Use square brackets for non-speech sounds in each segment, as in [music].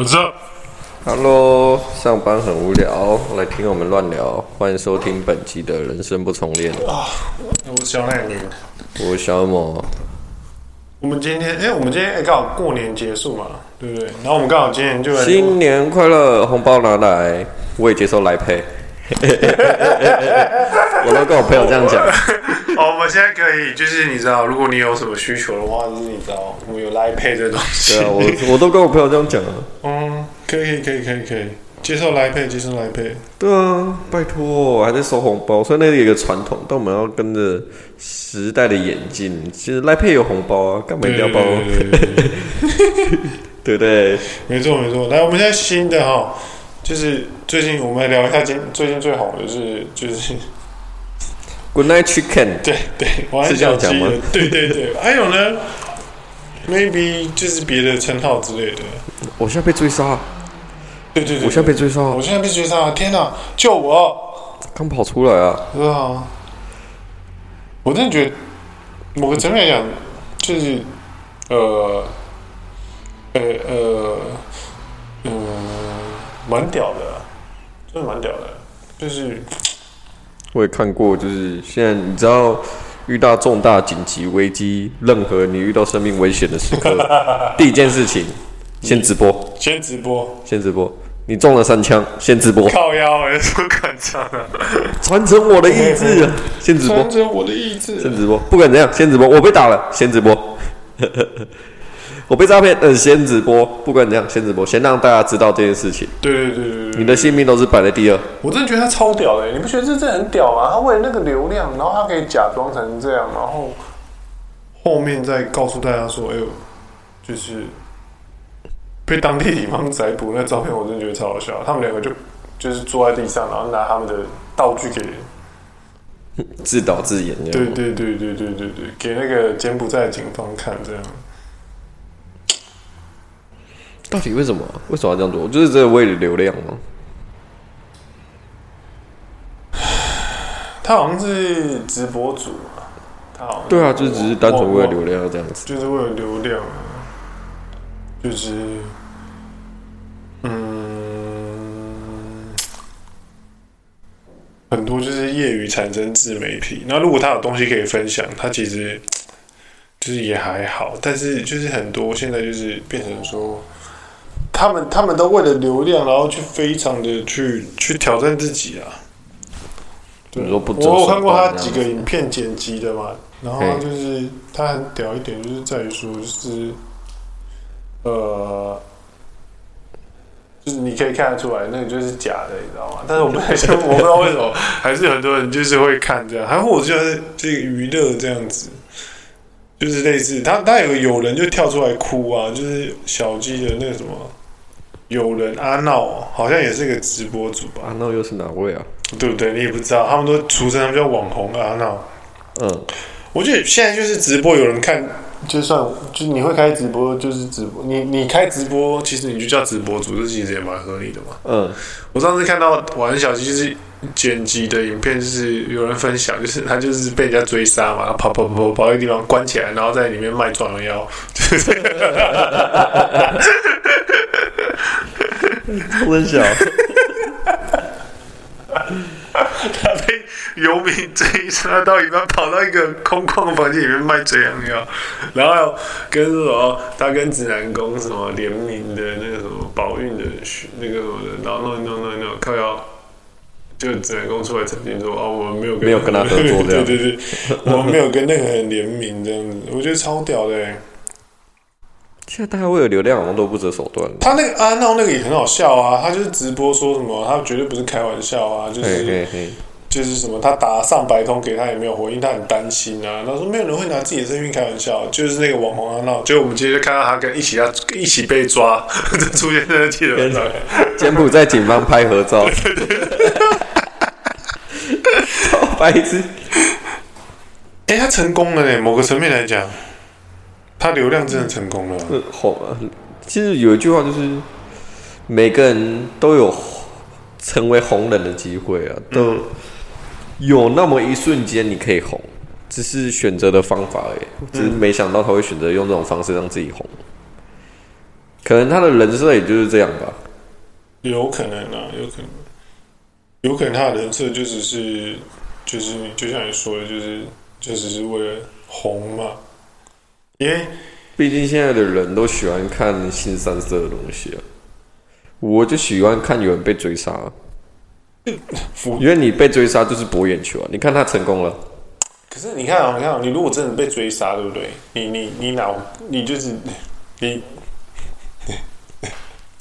我知道。Hello，上班很无聊，来听我们乱聊。欢迎收听本期的人生不重练。啊，我是小奶奶，我是小某。我们今天，哎、欸，我们今天哎刚好过年结束嘛，对不对？然后我们刚好今天就来新年快乐，红包拿来，我也接受来配。[laughs] 我都跟我朋友这样讲。现在可以，就是你知道，如果你有什么需求的话，就是你知道，我们有来配这东西。对啊，我我都跟我朋友这样讲啊。嗯，可以，可以，可以，可以接受来配，接受来配。对啊，拜托，我还在收红包，所以那里有一个传统，但我们要跟着时代的演进。其实来配有红包啊，干嘛一定要包？[laughs] 对不对？没错，没错。来，我们现在新的哈。就是最近我们来聊一下今最近最好的是就是，Good Night Chicken。对对，是这样讲吗？对对对，[laughs] 还有呢，Maybe 就是别的称号之类的。我现在被追杀。对对对，我现在被追杀。我现在被追杀！天哪，救我！刚跑出来啊！对啊，我真的觉得某个层面来讲，就是呃呃呃嗯。蛮屌的，真的蛮屌的，就是我也看过，就是现在你知道遇到重大紧急危机，任何你遇到生命危险的时刻，第一件事情先直播，先直播，先直播，你中了三枪，先直播，靠腰也是敢唱啊，传承我的意志，先直播，传承我的意志，先直播，不管怎样，先直播，我被打了，先直播。我被诈骗，嗯，先直播，不管怎样，先直播，先让大家知道这件事情。对对对对，对，你的性命都是摆在第二。我真的觉得他超屌的，你不觉得这真的很屌吗？他为了那个流量，然后他可以假装成这样，然后后面再告诉大家说：“哎呦，就是被当地警方逮捕。”那照片我真的觉得超好笑。他们两个就就是坐在地上，然后拿他们的道具给自导自演。对对对对对对对，给那个柬埔寨警方看这样。到底为什么？为什么要这样做？就是这为了流量吗？[sighs] 他好像是直播主嘛，他好像对啊，就只是单纯为了流量这样子，就是为了流量，就是嗯，很多就是业余产生自媒体。那如果他有东西可以分享，他其实 [tsk] 就是也还好。但是就是很多现在就是变成说。他们他们都为了流量，然后去非常的去去挑战自己啊。对，我有看过他几个影片剪辑的嘛，然后就是他很屌一点，就是在于说，就是呃，就是你可以看得出来，那个就是假的，你知道吗？但是我们还是我不知道为什么，还是很多人就是会看这样，还或者就是这个娱乐这样子，就是类似他他有有人就跳出来哭啊，就是小鸡的那个什么。有人阿闹，好像也是个直播主吧？阿闹又是哪位啊？对不对？你也不知道，他们都俗称他们叫网红阿闹。嗯，我觉得现在就是直播，有人看，就算就你会开直播，就是直播。你你开直播，其实你就叫直播主，这其实也蛮合理的嘛。嗯，我上次看到玩小鸡就是剪辑的影片，就是有人分享，就是他就是被人家追杀嘛，跑跑跑跑跑一个地方关起来，然后在里面卖壮阳药。[laughs] 很小，[laughs] 他被游民追杀到一半，跑到一个空旷的房间里面卖壮阳药，然后跟什么他跟指南宫什么联名的那个什么保运的那个什么的，然后弄弄弄弄靠腰，就指南宫出来澄清说哦，我们没有跟没有跟他合作这样，对对对，我们没有跟任何人联名这样子，我觉得超屌的。现在大家为了流量，好像都不择手段。他那个阿闹那个也很好笑啊，他就是直播说什么，他绝对不是开玩笑啊，就是嘿嘿嘿就是什么，他打上百通给他也没有回应，他很担心啊。他说没有人会拿自己的生命开玩笑，就是那个网红阿闹。结果我们今天就看到他跟一起要一起被抓，[laughs] 出现在记者上面，柬埔寨警方拍合照，[laughs] [laughs] 超白痴。哎、欸，他成功了呢，某个层面来讲。他流量真的成功了，红啊！其实有一句话就是，每个人都有成为红人的机会啊，都有那么一瞬间你可以红，只是选择的方法而已。只是没想到他会选择用这种方式让自己红。可能他的人设也就是这样吧。有可能啊，有可能，有可能他的人设就只是，就是就像你说的，就是就只是为了红嘛。因为毕竟现在的人都喜欢看新三色的东西啊，我就喜欢看有人被追杀。因为你被追杀就是博眼球啊！你看他成功了。可是你看啊，你看啊，你如果真的被追杀，对不对？你你你脑？你就是你。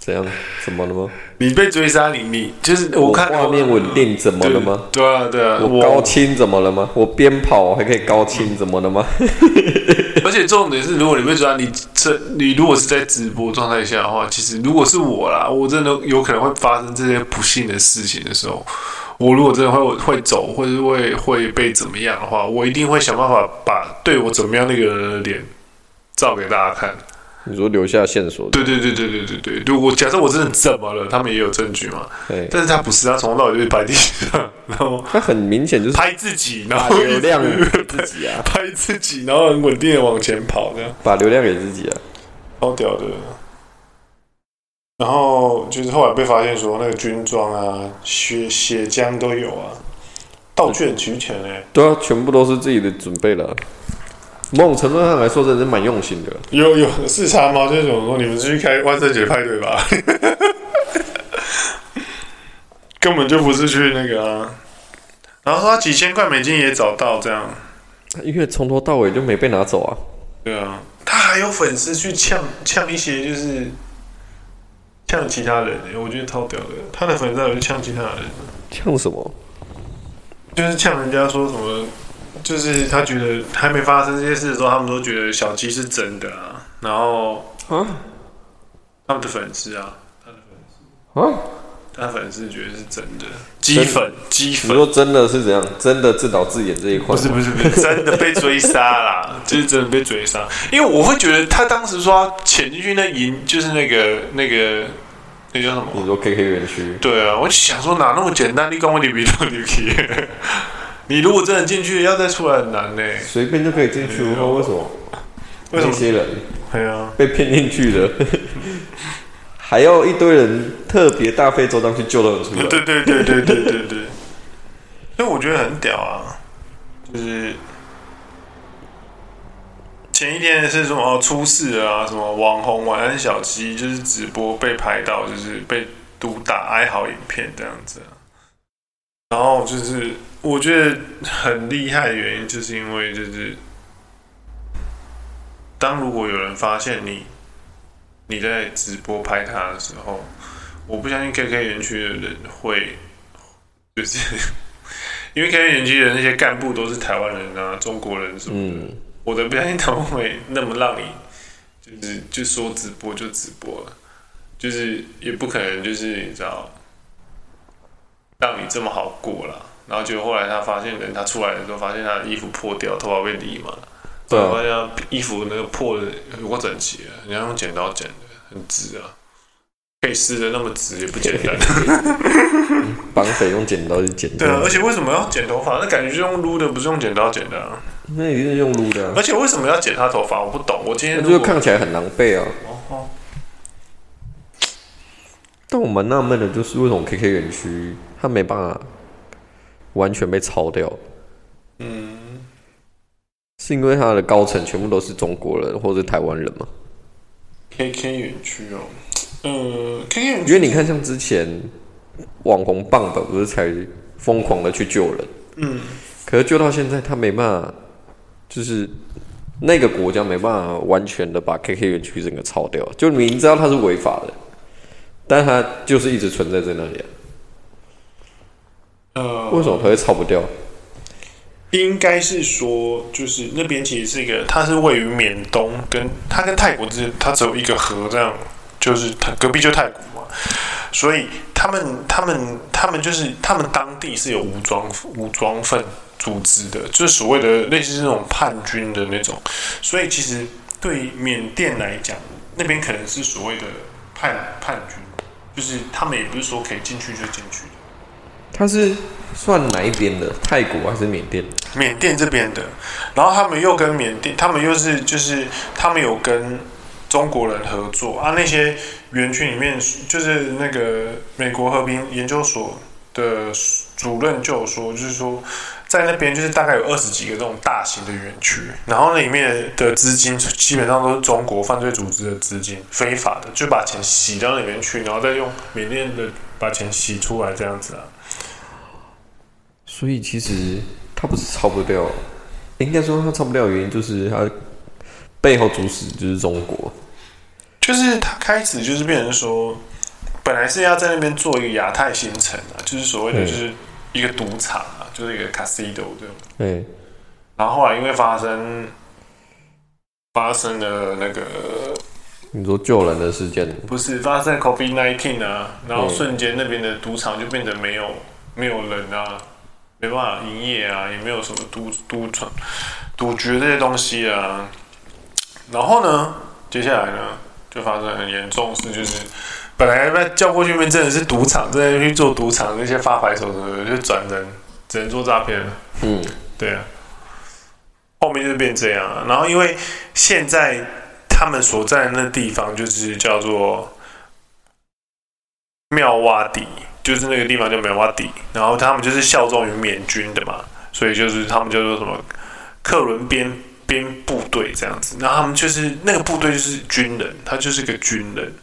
怎样？怎么了吗？你被追杀，你你就是我看画面稳定，怎么了吗？对啊，对啊。我高清怎么了吗？我边跑还可以高清，怎么了吗？[laughs] 而且重点是，如果你被追杀，你这你如果是在直播状态下的话，其实如果是我啦，我真的有可能会发生这些不幸的事情的时候，我如果真的会会走，或者会会被怎么样的话，我一定会想办法把对我怎么样那个人的脸照给大家看。你说留下线索？对对对对对对对。如果假设我真的怎么了，他们也有证据嘛？对。但是他不是，他从头到尾就是拍地上，[laughs] 然后他很明显就是拍自己，然后流量给自己啊，拍自己，然后很稳定的往前跑，这样把流量给自己啊，超屌的。然后就是后来被发现说，那个军装啊、血血浆都有啊，道具很齐全哎。对啊，全部都是自己的准备了。某种程度上来说，真的是蛮用心的。有有视察吗？就是说，你们是去开万圣节派对吧？[laughs] 根本就不是去那个啊。然后他几千块美金也找到这样，因为从头到尾就没被拿走啊。对啊，他还有粉丝去呛呛一些，就是呛其他人。我觉得超屌的，他的粉丝还有呛其他人。呛什么？就是呛人家说什么。就是他觉得还没发生这些事的时候，他们都觉得小鸡是真的啊。然后啊，他们的粉丝啊，他的粉丝啊，他的粉丝觉得是真的鸡粉，鸡粉。你说真的是怎样？真的自导自演这一块？不是不是不是，[laughs] 真的被追杀啦，[laughs] 就是真的被追杀。因为我会觉得他当时说潜进去那营，就是那个那个那叫什么？你说 KK 园区？对啊，我想说哪那么简单？你跟我你比都你比。你如果真的进去，要再出来很难呢。随便就可以进去，为什么？为什么？那些人，对啊，被骗进去的，[laughs] 还要一堆人特别大费周章去救他们出来。对对对对对对对。所以我觉得很屌啊，就是前一天是什么出事啊？什么网红晚安小鸡，就是直播被拍到，就是被毒打哀嚎影片这样子。然后就是。我觉得很厉害的原因，就是因为就是，当如果有人发现你你在直播拍他的时候，我不相信 KK 园区的人会，就是 [laughs] 因为 KK 园区的那些干部都是台湾人啊、中国人什么的，嗯、我都不相信他们会那么让你就是就说直播就直播了，就是也不可能就是你知道让你这么好过了。然后结果后来他发现人，他出来的时候发现他的衣服破掉，头发被理嘛，对，发现衣服那个破的有够整齐啊，人家用剪刀剪的，很直啊，可以撕的那么直也不简单。[laughs] 绑匪用剪刀去剪。对啊，而且为什么要剪头发？那感觉是用撸的，不是用剪刀剪的啊。那一定是用撸的啊。而且为什么要剪他头发？我不懂。我今天就看起来很狼狈啊。哦。但我蛮纳闷的，就是为什么 KK 园区他没办法。完全被抄掉，嗯，是因为他的高层全部都是中国人或者台湾人吗？K K 园区哦，呃，K K 园区，因为你看，像之前网红棒棒不是才疯狂的去救人，嗯，可是救到现在，他没办法，就是那个国家没办法完全的把 K K 园区整个抄掉，就明知道它是违法的，但他就是一直存在在那里啊。呃，为什么它会炒不掉？应该是说，就是那边其实是一个，它是位于缅东，跟它跟泰国之间，它只有一个河，这样就是它隔壁就泰国嘛，所以他们他们他们就是他们当地是有武装武装分组织的，就是所谓的类似这种叛军的那种，所以其实对缅甸来讲，那边可能是所谓的叛叛军，就是他们也不是说可以进去就进去的。他是算哪一边的？泰国还是缅甸？缅甸这边的，然后他们又跟缅甸，他们又是就是他们有跟中国人合作啊。那些园区里面，就是那个美国和平研究所的主任就有说，就是说在那边就是大概有二十几个这种大型的园区，然后那里面的资金基本上都是中国犯罪组织的资金，非法的，就把钱洗到里面去，然后再用缅甸的把钱洗出来这样子啊。所以其实他不是超不掉，应该说他超不掉的原因就是他背后主使就是中国，就是他开始就是变成说，本来是要在那边做一个亚太新城啊，就是所谓的就是一个赌场啊，就是一个 casino 这种。对。然后后来因为发生发生了那个你说救人的事件，不是发生 COVID nineteen 啊，然后瞬间那边的赌场就变得没有没有人啊。没办法营业啊，也没有什么赌赌场、赌局这些东西啊。然后呢，接下来呢，就发生很严重的事，就是本来被叫过去面真的是赌场，真的去做赌场那些发牌手什么的，就转人只能做诈骗了。嗯，对啊。后面就变这样啊。然后因为现在他们所在的那地方就是叫做妙瓦底。就是那个地方叫梅瓦底，然后他们就是效忠于缅军的嘛，所以就是他们叫做什么克伦边边部队这样子。然后他们就是那个部队就是军人，他就是个军人。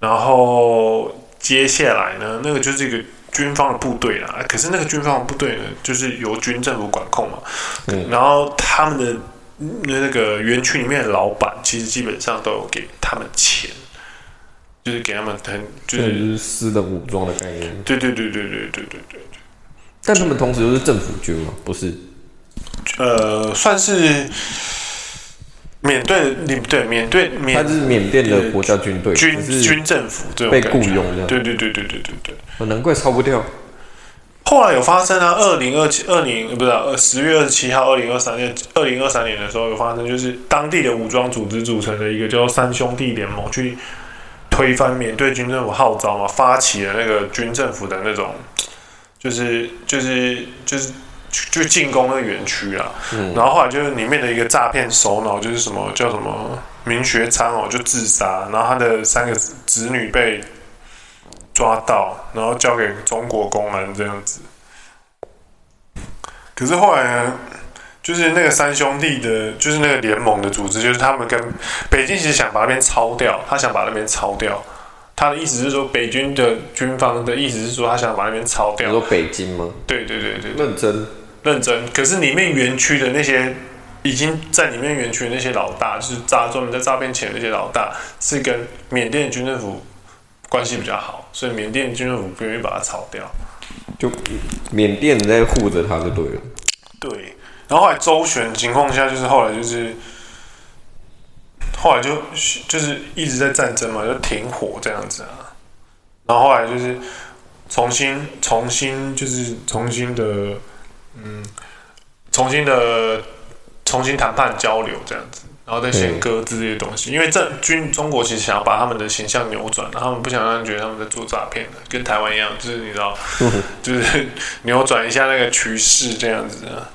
然后接下来呢，那个就是一个军方的部队啦。可是那个军方的部队呢，就是由军政府管控嘛。嗯。然后他们的那个园区里面的老板，其实基本上都有给他们钱。就是给他们很，就是，就是私人武装的概念。对对对对对对对对对。但他们同时又是政府军嘛？不是。呃，算是缅甸，你对缅甸，缅他是缅甸的国家军队，军军政府这种被雇佣的。对对对对对对对。我，难怪超不掉。后来有发生啊，二零二七二零不是二十月二十七号，二零二三年二零二三年的时候有发生，就是当地的武装组织组成的一个叫三兄弟联盟去。推翻缅甸军政府号召嘛，发起了那个军政府的那种，就是就是就是就进攻那个园区啊。嗯。然后后来就是里面的一个诈骗首脑，就是什么叫什么明学昌哦，就自杀。然后他的三个子女被抓到，然后交给中国公安这样子。可是后来呢？就是那个三兄弟的，就是那个联盟的组织，就是他们跟北京其实想把那边抄掉，他想把那边抄掉。他的意思是说，北军的军方的意思是说，他想把那边抄掉。你说北京吗？对对对对，认真认真。可是里面园区的那些已经在里面园区的那些老大，就是诈专门在诈骗钱的那些老大，是跟缅甸军政府关系比较好，所以缅甸军政府不愿意把他抄掉。就缅甸人在护着他就对了。对。然后后来周旋情况下，就是后来就是，后来就就是一直在战争嘛，就停火这样子啊。然后后来就是重新重新就是重新的嗯，重新的重新谈判交流这样子，然后再先搁置这些东西，因为这军中国其实想要把他们的形象扭转，他们不想让人觉得他们在做诈骗的，跟台湾一样，就是你知道，就是扭转一下那个趋势这样子啊。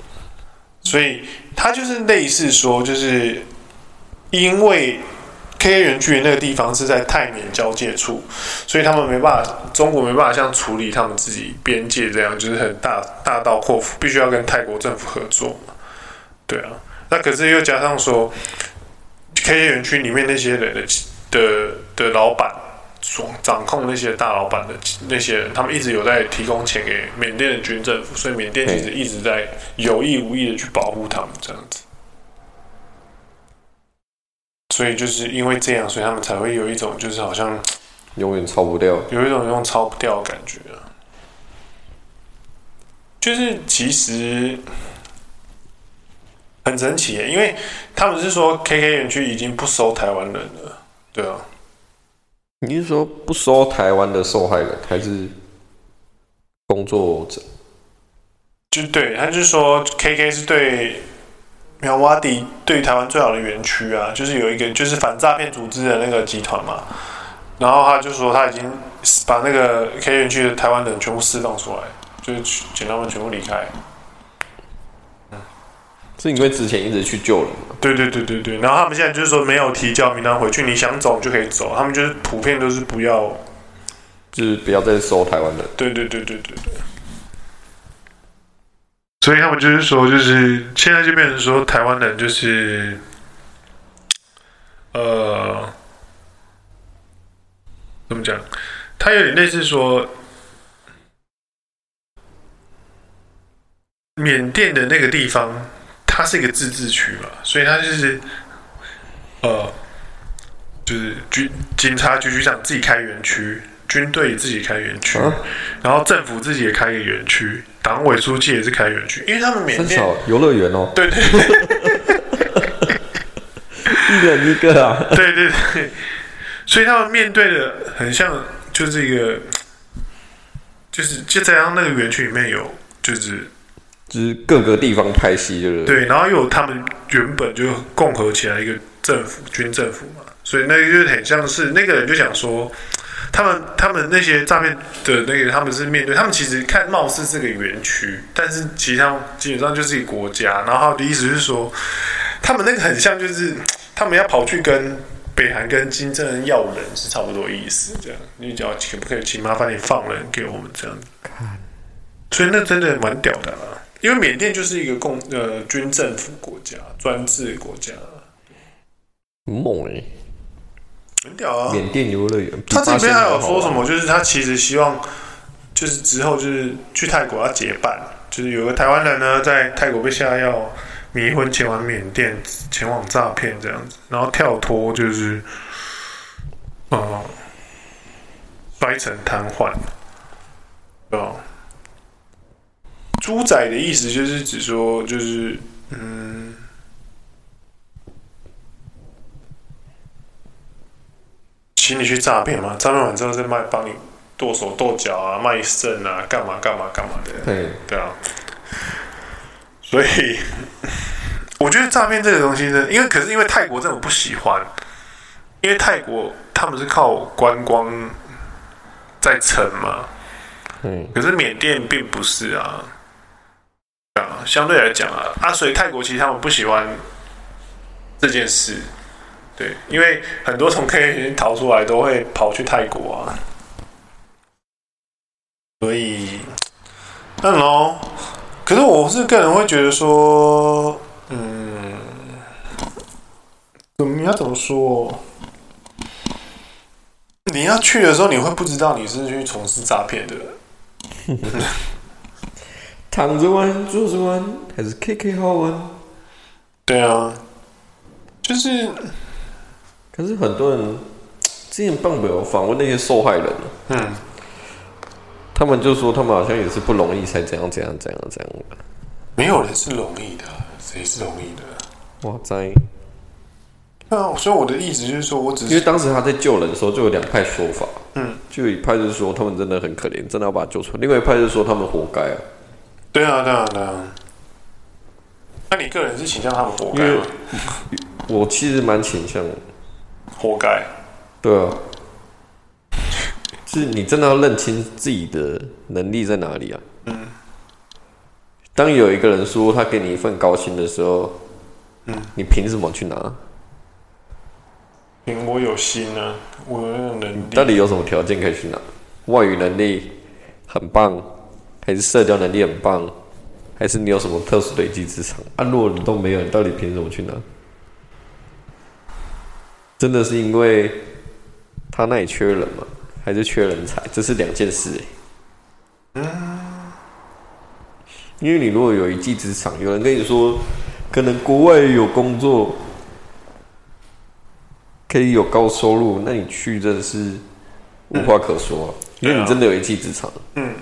所以他就是类似说，就是因为 KK 园区那个地方是在泰缅交界处，所以他们没办法，中国没办法像处理他们自己边界这样，就是很大大刀阔斧，必须要跟泰国政府合作嘛。对啊，那可是又加上说，KK 园区里面那些人的的的老板。所掌控那些大老板的那些人，他们一直有在提供钱给缅甸的军政府，所以缅甸其实一直在有意无意的去保护他们这样子。所以就是因为这样，所以他们才会有一种就是好像永远超不掉，有一种永远抄不掉的感觉啊。就是其实很神奇，因为他们是说 KK 园区已经不收台湾人了，对啊。你是说不收台湾的受害人，还是工作者？就对，他就是说，KK 是对苗瓦迪对台湾最好的园区啊，就是有一个就是反诈骗组织的那个集团嘛。然后他就说他已经把那个 KK 园区的台湾人全部释放出来，就是请他们全部离开。是因为之前一直去救人嘛？对对对对对。然后他们现在就是说没有提交名单回去，你想走就可以走。他们就是普遍都是不要，就是不要再收台湾的。对对对对对对。所以他们就是说，就是现在就变成说，台湾人就是，呃，怎么讲？他有点类似说，缅甸的那个地方，它是一个自治区嘛，所以它就是，呃，就是军警察局局长自己开园区。军队自己开园区，啊、然后政府自己也开一个园区，党委书记也是开园区，因为他们缅甸游乐园哦，对 [laughs] 对对，[laughs] 一人一个啊，[laughs] 对对对，所以他们面对的很像，就是一个，就是就在他那个园区里面有，就是就是各个地方派系，就是对，然后又有他们原本就共和起来一个政府军政府嘛，所以那个就很像是那个人就想说。他们他们那些诈骗的那个，他们是面对他们其实看貌似是个园区，但是其实上基本上就是一个国家。然后的意思是说，他们那个很像就是他们要跑去跟北韩跟金正恩要人是差不多意思，这样。你只要可不可以请麻烦你放人给我们这样子？所以那真的蛮屌的啊，因为缅甸就是一个共呃军政府国家，专制国家，很猛哎。很屌啊！缅甸游乐园，他这边还有说什么？就是他其实希望，就是之后就是去泰国要结伴，就是有个台湾人呢在泰国被下药迷昏，前往缅甸前往诈骗这样子，然后跳脱就是，呃，摔成瘫痪，啊，猪仔的意思就是指说就是嗯。请你去诈骗嘛？诈骗完之后再卖，帮你剁手剁脚啊，卖肾啊，干嘛干嘛干嘛的。对对啊。所以我觉得诈骗这个东西呢，因为可是因为泰国这种不喜欢，因为泰国他们是靠观光在撑嘛。嗯。可是缅甸并不是啊。相对来讲啊，啊，所以泰国其实他们不喜欢这件事。对，因为很多从 K 逃出来都会跑去泰国啊，所以，那喽。可是我是个人会觉得说，嗯，怎么你要怎么说？你要去的时候，你会不知道你是去从事诈骗的。躺着玩，坐着玩，还是 KK 好玩？对啊，就是。可是很多人之前棒表访问那些受害人，嗯，他们就说他们好像也是不容易才怎样怎样怎样怎样的。没有人是容易的，谁是容易的？哇塞！那所以我的意思就是说，我只是因为当时他在救人的时候就有两派说法，嗯，就有一派就是说他们真的很可怜，真的要把他救出来；另外一派就是说他们活该啊。对啊，对啊，对啊。那你个人是倾向他们活该吗？我其实蛮倾向的。活该，对啊，是你真的要认清自己的能力在哪里啊？嗯，当有一个人说他给你一份高薪的时候，嗯，你凭什么去拿？凭我有心啊，我有能力。到底有什么条件可以去拿？外语能力很棒，还是社交能力很棒，还是你有什么特殊的一技之长？啊，如果你都没有，你到底凭什么去拿？真的是因为他那里缺人吗？还是缺人才？这是两件事哎。嗯。因为你如果有一技之长，有人跟你说，可能国外有工作，可以有高收入，那你去真的是无话可说啊。因为你真的有一技之长。嗯。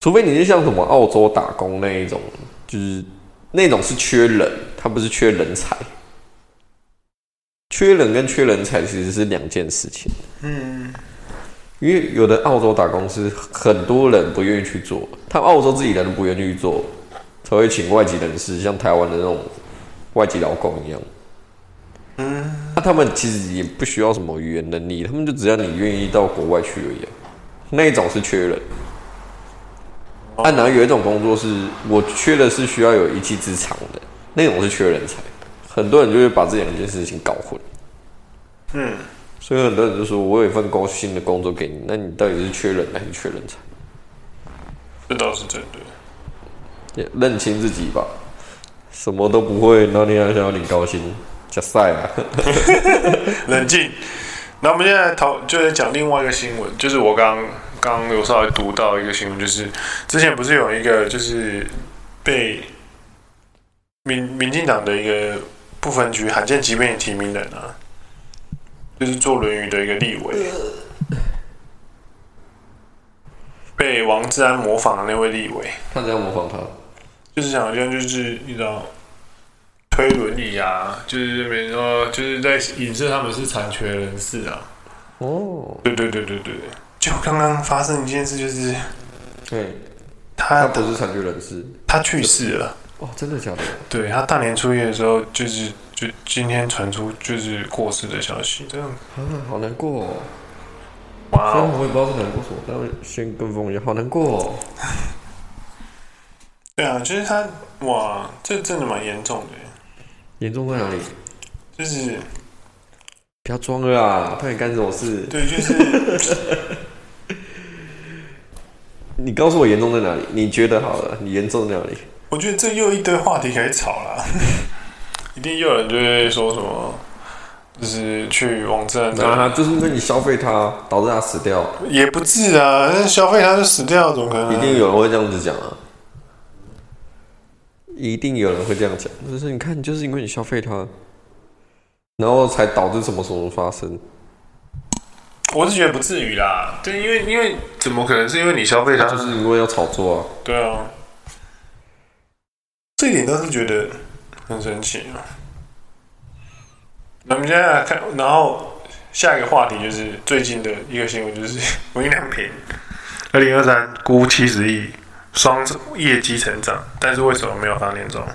除非你是像什么澳洲打工那一种，就是那种是缺人，他不是缺人才。缺人跟缺人才其实是两件事情。嗯，因为有的澳洲打工是很多人不愿意去做，他澳洲自己人都不愿意去做，才会请外籍人士，像台湾的那种外籍劳工一样。嗯，那他们其实也不需要什么语言能力，他们就只要你愿意到国外去而已。那一种是缺人。啊，然后有一种工作是我缺的是需要有一技之长的，那种是缺人才。很多人就会把这两件事情搞混。嗯，所以很多人就说，我有一份高薪的工作给你，那你到底是缺人还是缺人才？这倒是真的。也认清自己吧，什么都不会，那你还想要领高薪？假赛啊！[laughs] 冷静。那我们现在讨就是讲另外一个新闻，就是我刚刚有稍微读到一个新闻，就是之前不是有一个就是被民民进党的一个不分区罕见疾病提名人啊，就是坐轮椅的一个立委，被王志安模仿的那位立委，他怎样模仿他？就是想像就是你知道。推轮椅啊，就是这边说，就是在影射他们是残缺人士啊。哦，对对对对对，就刚刚发生一件事，就是，对，他他不是残缺人士，他去世了。哦，真的假的？对，他大年初一的时候，就是就今天传出就是过世的消息，这样。啊，好难过哦。哇、wow，我也不知道是难过什么，但先跟风也好难过哦。[laughs] 对啊，就是他，哇，这真的蛮严重的。严重在哪里？就是不要装了啊！他你干这种事？对，就是 [laughs] 你告诉我严重在哪里？你觉得好了？你严重在哪里？我觉得这又一堆话题可以吵了，[laughs] 一定又有人就会说什么，就是去网站，啊，就是因为你消费它，导致它死掉，也不至啊，消费它就死掉，怎么可能？一定有人会这样子讲啊。一定有人会这样讲，就是你看，就是因为你消费它，然后才导致什么什么发生。我是觉得不至于啦，对，因为因为怎么可能是因为你消费它，就是因为要炒作啊？对啊，这一点倒是觉得很神奇啊。那我们现在来看，然后下一个话题就是最近的一个新闻，就是 [laughs] 无印良品，二零二三估七十亿。双业绩成长，但是为什么没有发年终？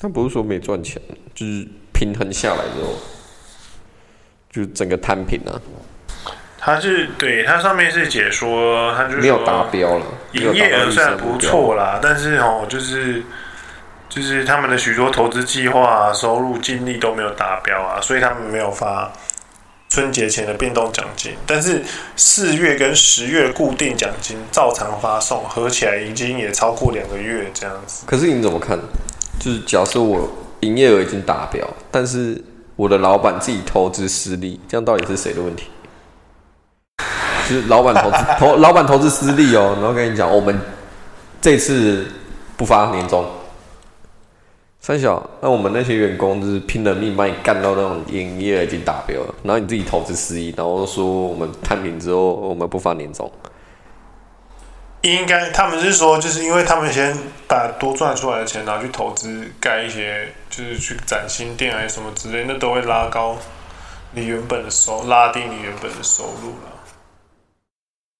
他不是说没赚钱，就是平衡下来之后，就整个摊平了。他是对他上面是解说，他就是没有达标了，营业额虽然不错啦，但是哦，就是就是他们的许多投资计划啊、收入净利都没有达标啊，所以他们没有发。春节前的变动奖金，但是四月跟十月固定奖金照常发送，合起来已经也超过两个月这样子。可是你怎么看？就是假设我营业额已经达标，但是我的老板自己投资失利，这样到底是谁的问题？就是老板投资 [laughs] 投老板投资失利哦，然后跟你讲，我们这次不发年终。三小，那我们那些员工就是拼了命把你干到那种营业额已经达标了，然后你自己投资失忆，然后说我们摊平之后我们不发年终。应该他们是说，就是因为他们先把多赚出来的钱拿去投资盖一些，就是去展新店还是什么之类，那都会拉高你原本的收，拉低你原本的收入了。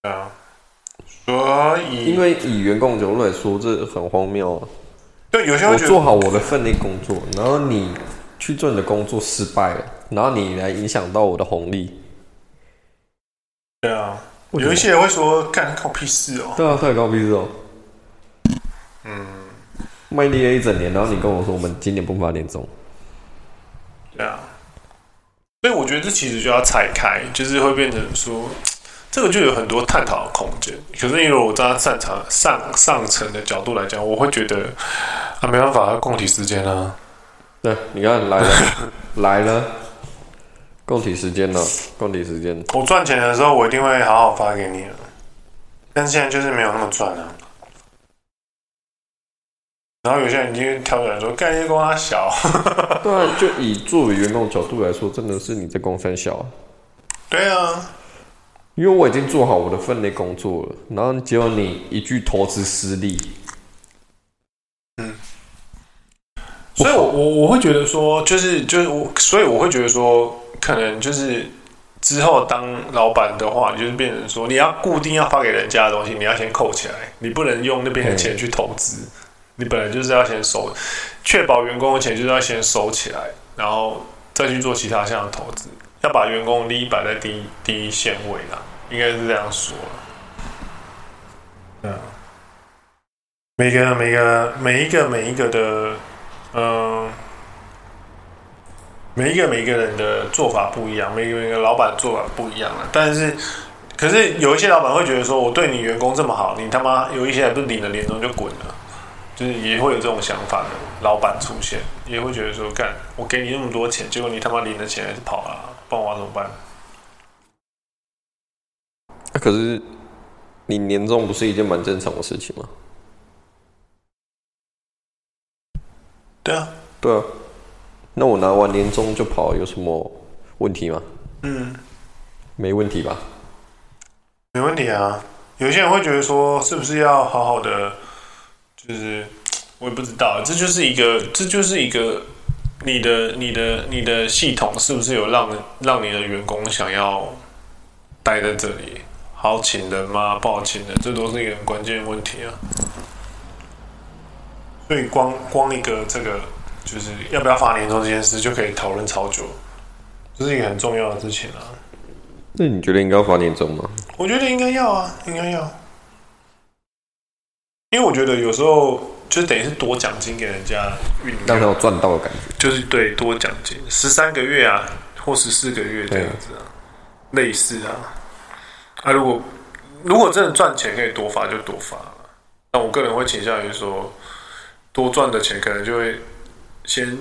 对啊，所以因为以员工角度来说，这很荒谬啊。对，有些我做好我的分内工作，然后你去做你的工作失败了，然后你来影响到我的红利。对啊，有一些人会说干靠屁事哦。对啊，太靠屁事哦。嗯，卖力了一整年，然后你跟我说我们今年不发年终。对啊，所以我觉得这其实就要拆开，就是会变成说。这个就有很多探讨的空间，可是因为我站在擅长上上层的角度来讲，我会觉得啊，没办法，共体时间啊。对，你看来了，来了，[laughs] 共体时间了，共体时间。我赚钱的时候，我一定会好好发给你了，但现在就是没有那么赚啊。然后有些人已经跳出来说：“干一些公司小。”对啊，就以作为员工角度来说，真的是你在公分小。[laughs] 对啊。因为我已经做好我的分内工作了，然后结果你一句投资失利，嗯，所以我我我会觉得说，就是就是我，所以我会觉得说，可能就是之后当老板的话，就是变成说，你要固定要发给人家的东西，你要先扣起来，你不能用那边的钱去投资，你本来就是要先收，确保员工的钱就是要先收起来，然后再去做其他项的投资。要把员工利益摆在第一第一线位啦，应该是这样说。嗯，每个每个每一个每一个的，嗯、呃，每一个每一个人的做法不一样，每个每个老板做法不一样了。但是，可是有一些老板会觉得说，我对你员工这么好，你他妈有一些还不是领了年终就滚了，就是也会有这种想法的老板出现，也会觉得说，干我给你那么多钱，结果你他妈领了钱还是跑了，帮我怎么办？那可是你年终不是一件蛮正常的事情吗？对啊，对啊，那我拿完年终就跑，有什么问题吗？嗯，没问题吧？没问题啊。有些人会觉得说，是不是要好好的？就是我也不知道，这就是一个，这就是一个，你的、你的、你的系统是不是有让让你的员工想要待在这里？好请人吗？不好请人，这都是一个很关键的问题啊。所以光光一个这个就是要不要发年终这件事就可以讨论超久，这是一个很重要的事情啊。那你觉得应该要发年终吗？我觉得应该要啊，应该要。因为我觉得有时候就等于是多奖金给人家运，让他有赚到的感觉。就是对多奖金，十三个月啊，或十四个月这样子啊，类似啊。啊，如果如果真的赚钱可以多发就多发，那我个人会倾向于说。多赚的钱可能就会先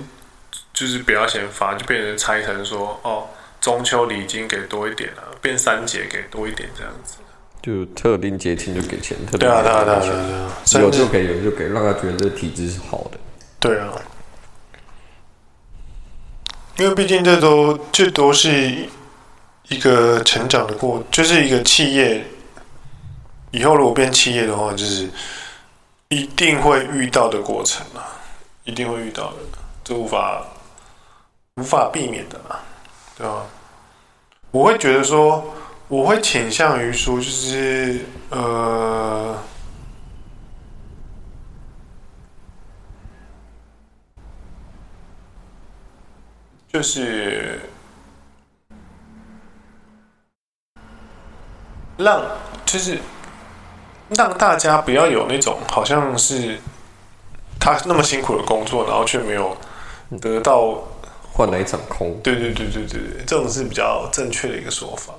就是不要先发，就变成拆成说哦，中秋礼金给多一点啊，变三节给多一点这样子。就特定节庆就给钱，特对啊对啊对啊对啊，有就给有就给，让他觉得这体制是好的。对啊，因为毕竟这都这都是一个成长的过，就是一个企业以后如果变企业的话，就是。一定会遇到的过程啊，一定会遇到的，这无法无法避免的嘛，对吧？我会觉得说，我会倾向于说，就是呃，就是让就是。让大家不要有那种好像是他那么辛苦的工作，然后却没有得到换来一场空。对对对对对对，这种是比较正确的一个说法。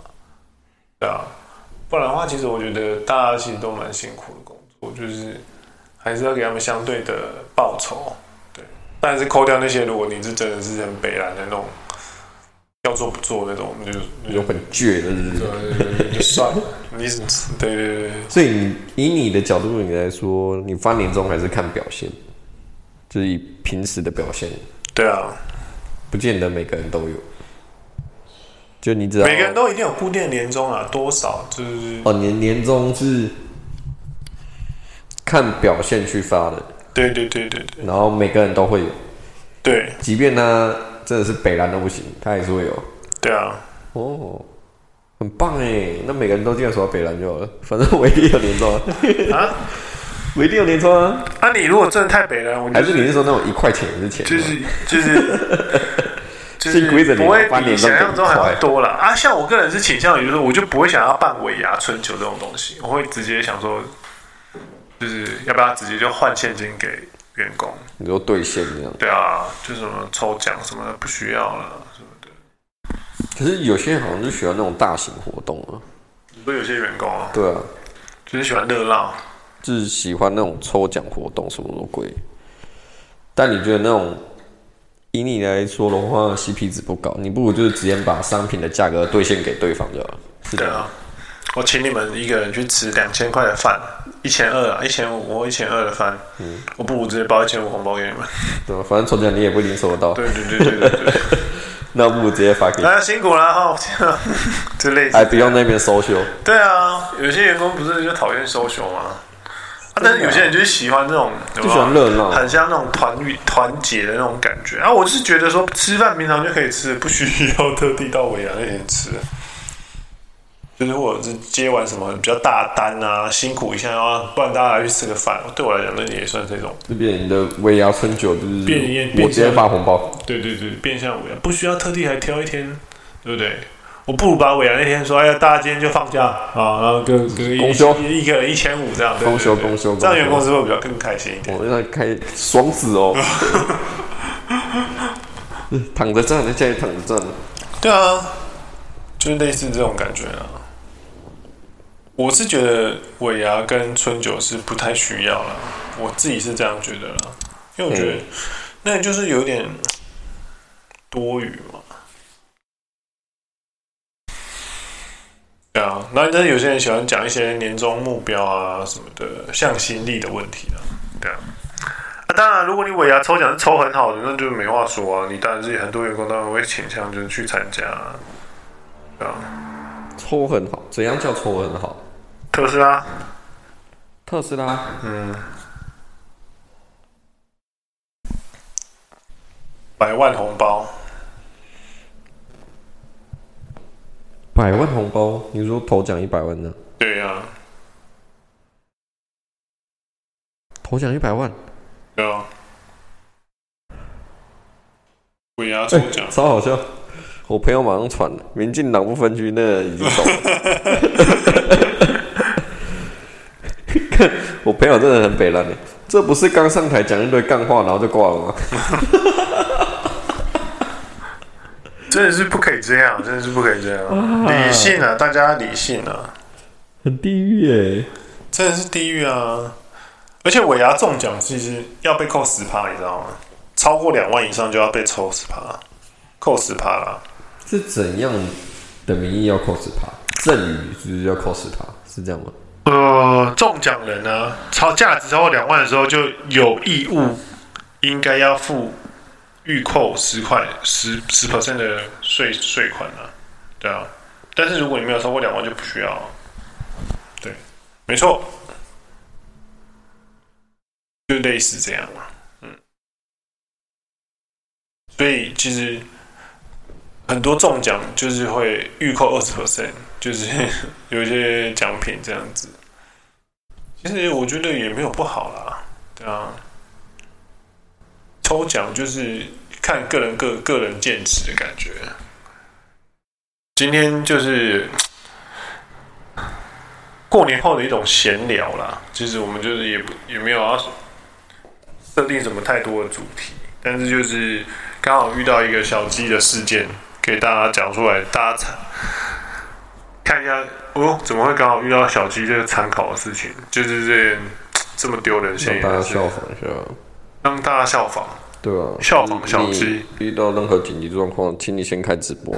对啊，不然的话，其实我觉得大家其实都蛮辛苦的工作，就是还是要给他们相对的报酬。对，但是扣掉那些，如果你是真的是很北烂的那种。要做不做那种，就就很倔的，是不是？就算了，你对对对。所以以你的角度你来说，你发年终还是看表现，就是以平时的表现。对啊，不见得每个人都有。就你知道，每个人都一定有固定的年终啊，多少就是哦，年年终是看表现去发的。对对对对对。然后每个人都会有。对，即便呢。真的是北蓝都不行，他也是会有。对啊，哦，很棒哎！那每个人都这样说北蓝就好了，反正我一定有年终啊，[laughs] 我一定有年终啊。啊，你如果真的太北蓝，我还是你是说那种一块钱也是钱？就是就是就是不会比想象中还要多了啊。像我个人是倾向于就是，我就不会想要办尾牙春酒这种东西，我会直接想说，就是要不要直接就换现金给。员工，你说兑现这样？对啊，就什么抽奖什么的不需要了什么的。可是有些人好像就喜欢那种大型活动啊。不是有些员工啊？对啊，就是喜欢热闹，就是喜欢那种抽奖活动什么什么鬼。但你觉得那种以你来说的话，CP 值不高，你不如就是直接把商品的价格兑现给对方就好了。是的啊。我请你们一个人去吃两千块的饭，一千二啊，一千五我一千二的饭，嗯，我不如直接包一千五红包给你们。[laughs] 对，反正抽奖你也不一定收得到。对对对对对对。那不如直接发给你。大家辛苦了哈，这类还不用那边 social。对啊，有些员工不是就讨厌 social 吗？啊，但是有些人就是喜欢这种，就喜欢热闹，很像那种团圆团结的那种感觉。啊，我是觉得说吃饭平常就可以吃，不需要特地到尾牙那天吃。就是或者是接完什么比较大单啊，辛苦一下啊，不然大家来去吃个饭。对我来讲，那也算是这种。这边你的尾牙春酒就是变我直接发红包。对对对，变相尾牙不需要特地还挑一天，对不对？我不如把尾牙那天说，哎呀，大家今天就放假啊，然后跟跟公休一个人一千五这样，公休公休，这样员工是会比较更开心一点。我让他开爽死哦，[laughs] 躺着站，在家里躺着站。对啊，就是类似这种感觉啊。我是觉得尾牙跟春酒是不太需要了，我自己是这样觉得啦，因为我觉得那就是有点多余嘛。对啊，那但是有些人喜欢讲一些年终目标啊什么的向心力的问题啊，对啊。啊，当然，如果你尾牙抽奖是抽很好的，那就没话说啊。你当然是很多员工当然会倾向就是去参加，对啊。抽很好，怎样叫抽很好？特斯拉，特斯拉，嗯，百万红包。百万红包，你说头奖一百万呢？对呀、啊，头奖一百万，对啊，尾牙抽奖、欸，超好笑！我朋友马上传了，民进党不分区那个已经走了。[laughs] 我朋友真的很北烂的，这不是刚上台讲一堆干话，然后就挂了吗？真的是不可以这样，真的是不可以这样。理性啊，大家理性啊。很地狱耶，真的是地狱啊！而且尾牙中奖其实要被扣十趴，你知道吗？超过两万以上就要被抽十趴，扣十趴啦。是怎样的名义要扣十趴？赠与是不是要扣十趴？是这样吗？呃，中奖人呢，超价值超过两万的时候，就有义务应该要付。预扣十块十十 percent 的税税款啊，对啊，但是如果你没有超过两万就不需要，对，没错，就类似这样嘛，嗯，所以其实很多中奖就是会预扣二十 percent，就是 [laughs] 有一些奖品这样子，其实我觉得也没有不好啦，对啊。抽奖就是看个人个个人见识的感觉。今天就是 [tsk] 过年后的一种闲聊啦，其实我们就是也不也没有要设定什么太多的主题，但是就是刚好遇到一个小鸡的事件，给大家讲出来，大家看一下哦，怎么会刚好遇到小鸡这个参考的事情？就是这 [tsk] 这么丢人现眼，大家效仿一下。让大家效仿，对啊，效仿小鸡。遇到任何紧急状况，请你先开直播，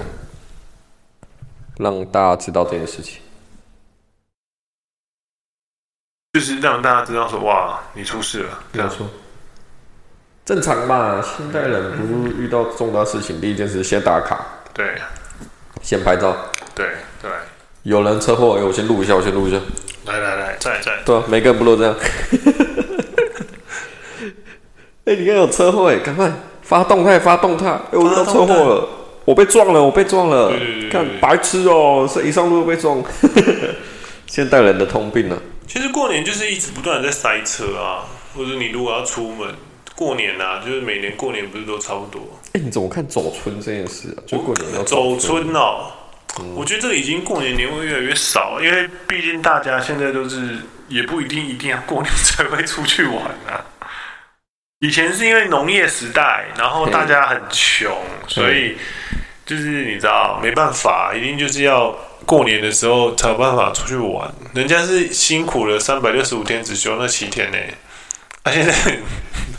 让大家知道这件事情。就是让大家知道说，哇，你出事了，这样说。正常嘛，现代人不是遇到重大事情，第一件事先打卡，对，先拍照，对对。有人车祸，我先录一下，我先录一下。来来来，在在。对啊，每个人不都这样。哎、欸，你看有车祸哎，赶快发动态发动态！哎、欸，我遇到车祸了，我被撞了，我被撞了！看白痴哦、喔，是一上路被撞。[laughs] 现代人的通病啊。其实过年就是一直不断的在塞车啊，或者你如果要出门过年啊，就是每年过年不是都差不多？哎、欸，你怎么看走春这件事啊？就过年要走春哦。我觉得这个已经过年年味越来越少，因为毕竟大家现在都是也不一定一定要过年才会出去玩啊。以前是因为农业时代，然后大家很穷，所以就是你知道没办法，一定就是要过年的时候才有办法出去玩。人家是辛苦了三百六十五天，只休那七天呢，啊，现在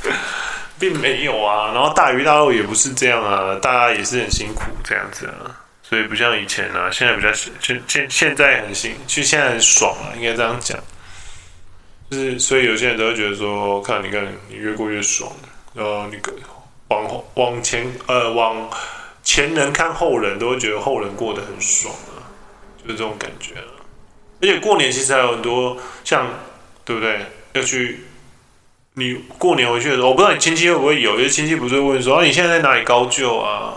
[laughs] 并没有啊。然后大鱼大肉也不是这样啊，大家也是很辛苦这样子啊，所以不像以前啊，现在比较现现现在很辛，其实现在很爽啊，应该这样讲。就是，所以有些人都会觉得说，看你看你越过越爽，然后你往后往前呃往前人看后人，都会觉得后人过得很爽啊，就是这种感觉啊。而且过年其实还有很多像，对不对？要去你过年回去的时候，我不知道你亲戚会不会有，有些亲戚不是会问说啊，你现在在哪里高就啊？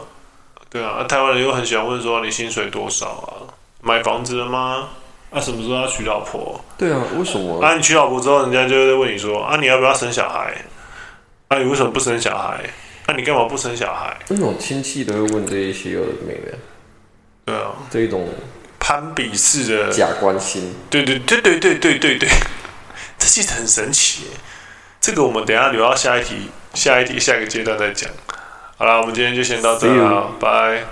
对啊，台湾人又很喜欢问说你薪水多少啊？买房子了吗？那什么时候要娶老婆？对啊为什么？那你娶老婆之后人家就会问你说啊你要不要生小孩？那你为什么不生小孩？那你干嘛不生小孩？那种亲戚都会问这一些有的没的？对啊。这一种攀比式的假关心。对对对对对对对对。[laughs] 这其实很神奇这个我们等下留到下一题下一题下一个阶段再讲。好啦我们今天就先到这里啦拜。